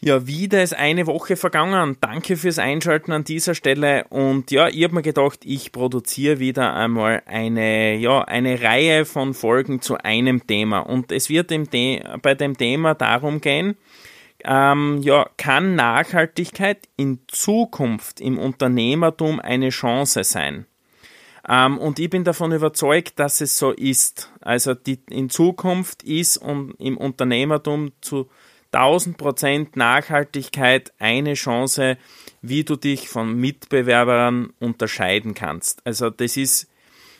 Ja, wieder ist eine Woche vergangen. Danke fürs Einschalten an dieser Stelle. Und ja, ich habe mir gedacht, ich produziere wieder einmal eine, ja, eine Reihe von Folgen zu einem Thema. Und es wird im bei dem Thema darum gehen, ähm, ja, kann Nachhaltigkeit in Zukunft im Unternehmertum eine Chance sein? Ähm, und ich bin davon überzeugt, dass es so ist. Also die, in Zukunft ist und im Unternehmertum zu 1000 Prozent Nachhaltigkeit eine Chance, wie du dich von Mitbewerbern unterscheiden kannst. Also das ist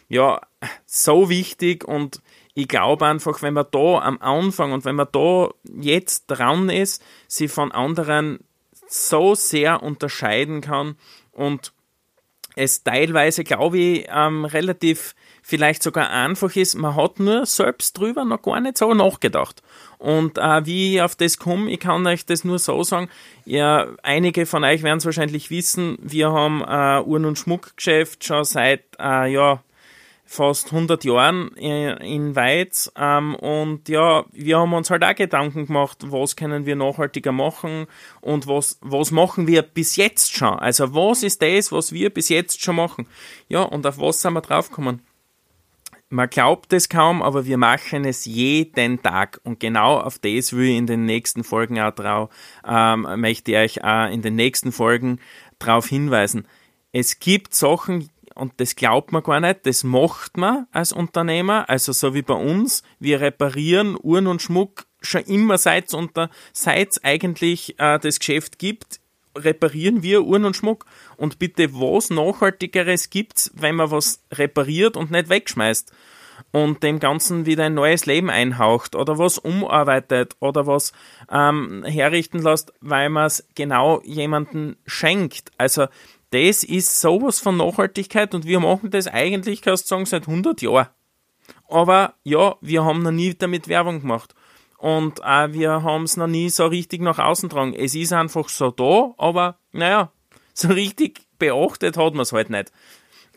ja so wichtig und ich glaube einfach, wenn man da am Anfang und wenn man da jetzt dran ist, sie von anderen so sehr unterscheiden kann und es teilweise, glaube ich, ähm, relativ vielleicht sogar einfach ist, man hat nur selbst drüber noch gar nicht so nachgedacht. Und äh, wie ich auf das komme, ich kann euch das nur so sagen, ja, einige von euch werden es wahrscheinlich wissen, wir haben äh, Uhren- und Schmuckgeschäft schon seit, äh, ja, fast 100 Jahren in Weiz ähm, und ja, wir haben uns halt auch Gedanken gemacht, was können wir nachhaltiger machen und was, was machen wir bis jetzt schon. Also was ist das, was wir bis jetzt schon machen? Ja, und auf was sind wir draufgekommen? Man glaubt es kaum, aber wir machen es jeden Tag. Und genau auf das will ich in den nächsten Folgen auch drauf, ähm, möchte ich euch auch in den nächsten Folgen darauf hinweisen. Es gibt Sachen, und das glaubt man gar nicht, das macht man als Unternehmer, also so wie bei uns, wir reparieren Uhren und Schmuck schon immer seit seit eigentlich äh, das Geschäft gibt, reparieren wir Uhren und Schmuck. Und bitte, was Nachhaltigeres gibt's, wenn man was repariert und nicht wegschmeißt? Und dem Ganzen wieder ein neues Leben einhaucht oder was umarbeitet oder was ähm, herrichten lässt, weil man es genau jemanden schenkt. Also das ist sowas von Nachhaltigkeit und wir machen das eigentlich, kannst du sagen, seit 100 Jahren. Aber ja, wir haben noch nie damit Werbung gemacht. Und äh, wir haben es noch nie so richtig nach außen tragen. Es ist einfach so da, aber naja, so richtig beachtet hat man es halt nicht.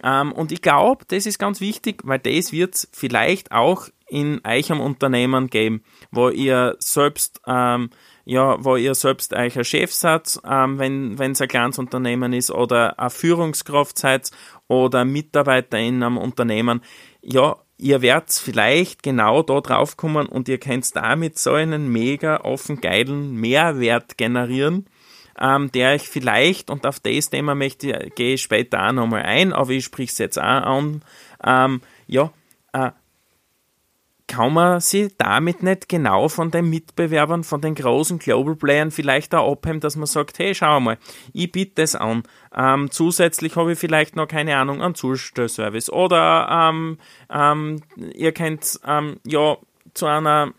Ähm, und ich glaube, das ist ganz wichtig, weil das wird es vielleicht auch in euch am Unternehmen geben, wo ihr selbst, ähm, ja, wo ihr selbst euch ein Chef seid, ähm, wenn es ein kleines Unternehmen ist, oder eine Führungskraft seid oder Mitarbeiter in einem Unternehmen. Ja, ihr werdet vielleicht genau da drauf kommen und ihr könnt damit so einen mega offen geilen Mehrwert generieren, ähm, der ich vielleicht, und auf das Thema möchte, gehe ich später auch nochmal ein, aber ich spreche es jetzt auch an, ähm, ja, äh, kann man sich damit nicht genau von den Mitbewerbern, von den großen Global Playern vielleicht auch abheben, dass man sagt, hey, schau mal, ich biete das an. Ähm, zusätzlich habe ich vielleicht noch, keine Ahnung, einen Zustellservice. Oder ähm, ähm, ihr könnt ähm, ja zu einer,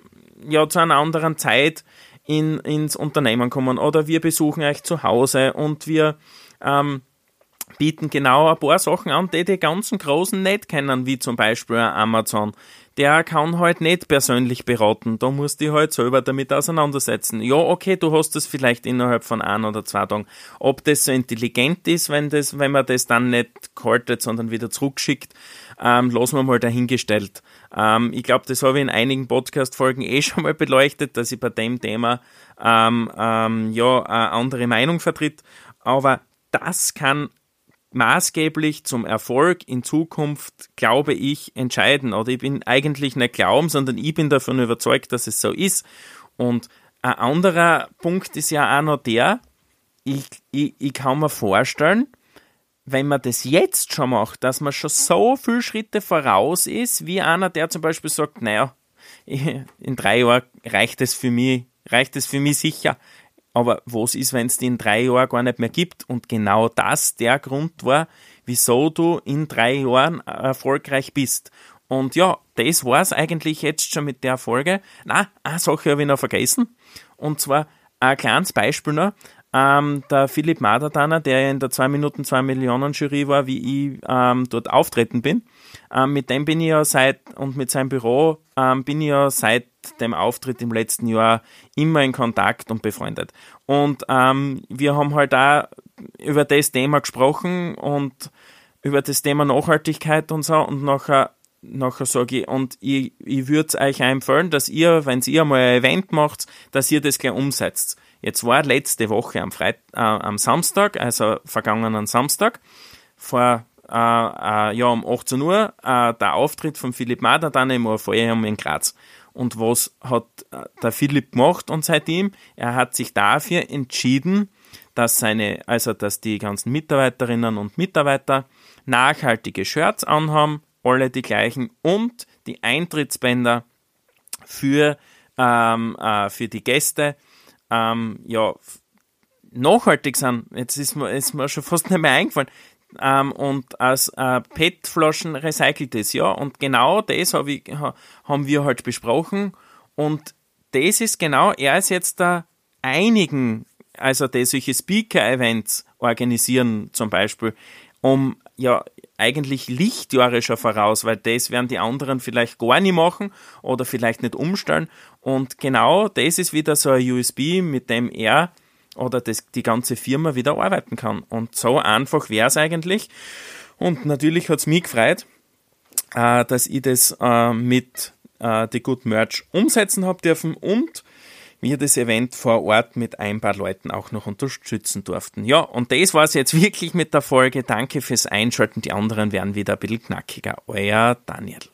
ja zu einer anderen Zeit in, ins Unternehmen kommen. Oder wir besuchen euch zu Hause und wir ähm, bieten genau ein paar Sachen an, die die ganzen Großen nicht kennen, wie zum Beispiel Amazon der kann halt nicht persönlich beraten. Da musst du dich halt selber damit auseinandersetzen. Ja, okay, du hast das vielleicht innerhalb von ein oder zwei Tagen. Ob das so intelligent ist, wenn, das, wenn man das dann nicht gehalten, sondern wieder zurückschickt, ähm, lassen wir mal dahingestellt. Ähm, ich glaube, das habe ich in einigen Podcast-Folgen eh schon mal beleuchtet, dass ich bei dem Thema ähm, ähm, ja eine andere Meinung vertritt. Aber das kann maßgeblich zum Erfolg in Zukunft, glaube ich, entscheiden. Oder ich bin eigentlich nicht glauben, sondern ich bin davon überzeugt, dass es so ist. Und ein anderer Punkt ist ja auch noch der, ich, ich, ich kann mir vorstellen, wenn man das jetzt schon macht, dass man schon so viele Schritte voraus ist, wie einer, der zum Beispiel sagt, naja, in drei Jahren reicht es für mich, reicht es für mich sicher. Aber was ist, wenn es die in drei Jahren gar nicht mehr gibt? Und genau das der Grund war, wieso du in drei Jahren erfolgreich bist. Und ja, das war's eigentlich jetzt schon mit der Folge. Na, eine Sache habe ich noch vergessen. Und zwar ein kleines Beispiel noch. Ähm, der Philipp Madertaner, der in der 2 Minuten 2 Millionen Jury war, wie ich ähm, dort auftreten bin, ähm, mit dem bin ich ja seit, und mit seinem Büro ähm, bin ich ja seit dem Auftritt im letzten Jahr immer in Kontakt und befreundet. Und ähm, wir haben halt auch über das Thema gesprochen und über das Thema Nachhaltigkeit und so und nachher nachher sage ich, und ich, ich würde es euch empfehlen, dass ihr, wenn ihr mal ein Event macht, dass ihr das gleich umsetzt. Jetzt war letzte Woche am, Freit äh, am Samstag, also vergangenen Samstag, vor äh, äh, ja, um 18 Uhr äh, der Auftritt von Philipp Mader dann im Orpheum in Graz. Und was hat äh, der Philipp gemacht und seitdem? Er hat sich dafür entschieden, dass seine, also dass die ganzen Mitarbeiterinnen und Mitarbeiter nachhaltige Shirts anhaben, alle die gleichen und die Eintrittsbänder für, ähm, äh, für die Gäste ähm, ja, nachhaltig sind. Jetzt ist mir, ist mir schon fast nicht mehr eingefallen ähm, und aus äh, PET-Flaschen recycelt ist. Ja, und genau das hab ich, ha, haben wir halt besprochen. Und das ist genau, er ist jetzt da einigen, also die solche Speaker-Events organisieren zum Beispiel, um ja eigentlich Lichtjahre schon voraus, weil das werden die anderen vielleicht gar nicht machen oder vielleicht nicht umstellen. Und genau das ist wieder so ein USB, mit dem er oder das, die ganze Firma wieder arbeiten kann. Und so einfach wäre es eigentlich. Und natürlich hat es mich gefreut, äh, dass ich das äh, mit äh, The Good Merch umsetzen habe dürfen und wir das Event vor Ort mit ein paar Leuten auch noch unterstützen durften. Ja, und das war es jetzt wirklich mit der Folge. Danke fürs Einschalten. Die anderen werden wieder ein bisschen knackiger. Euer Daniel.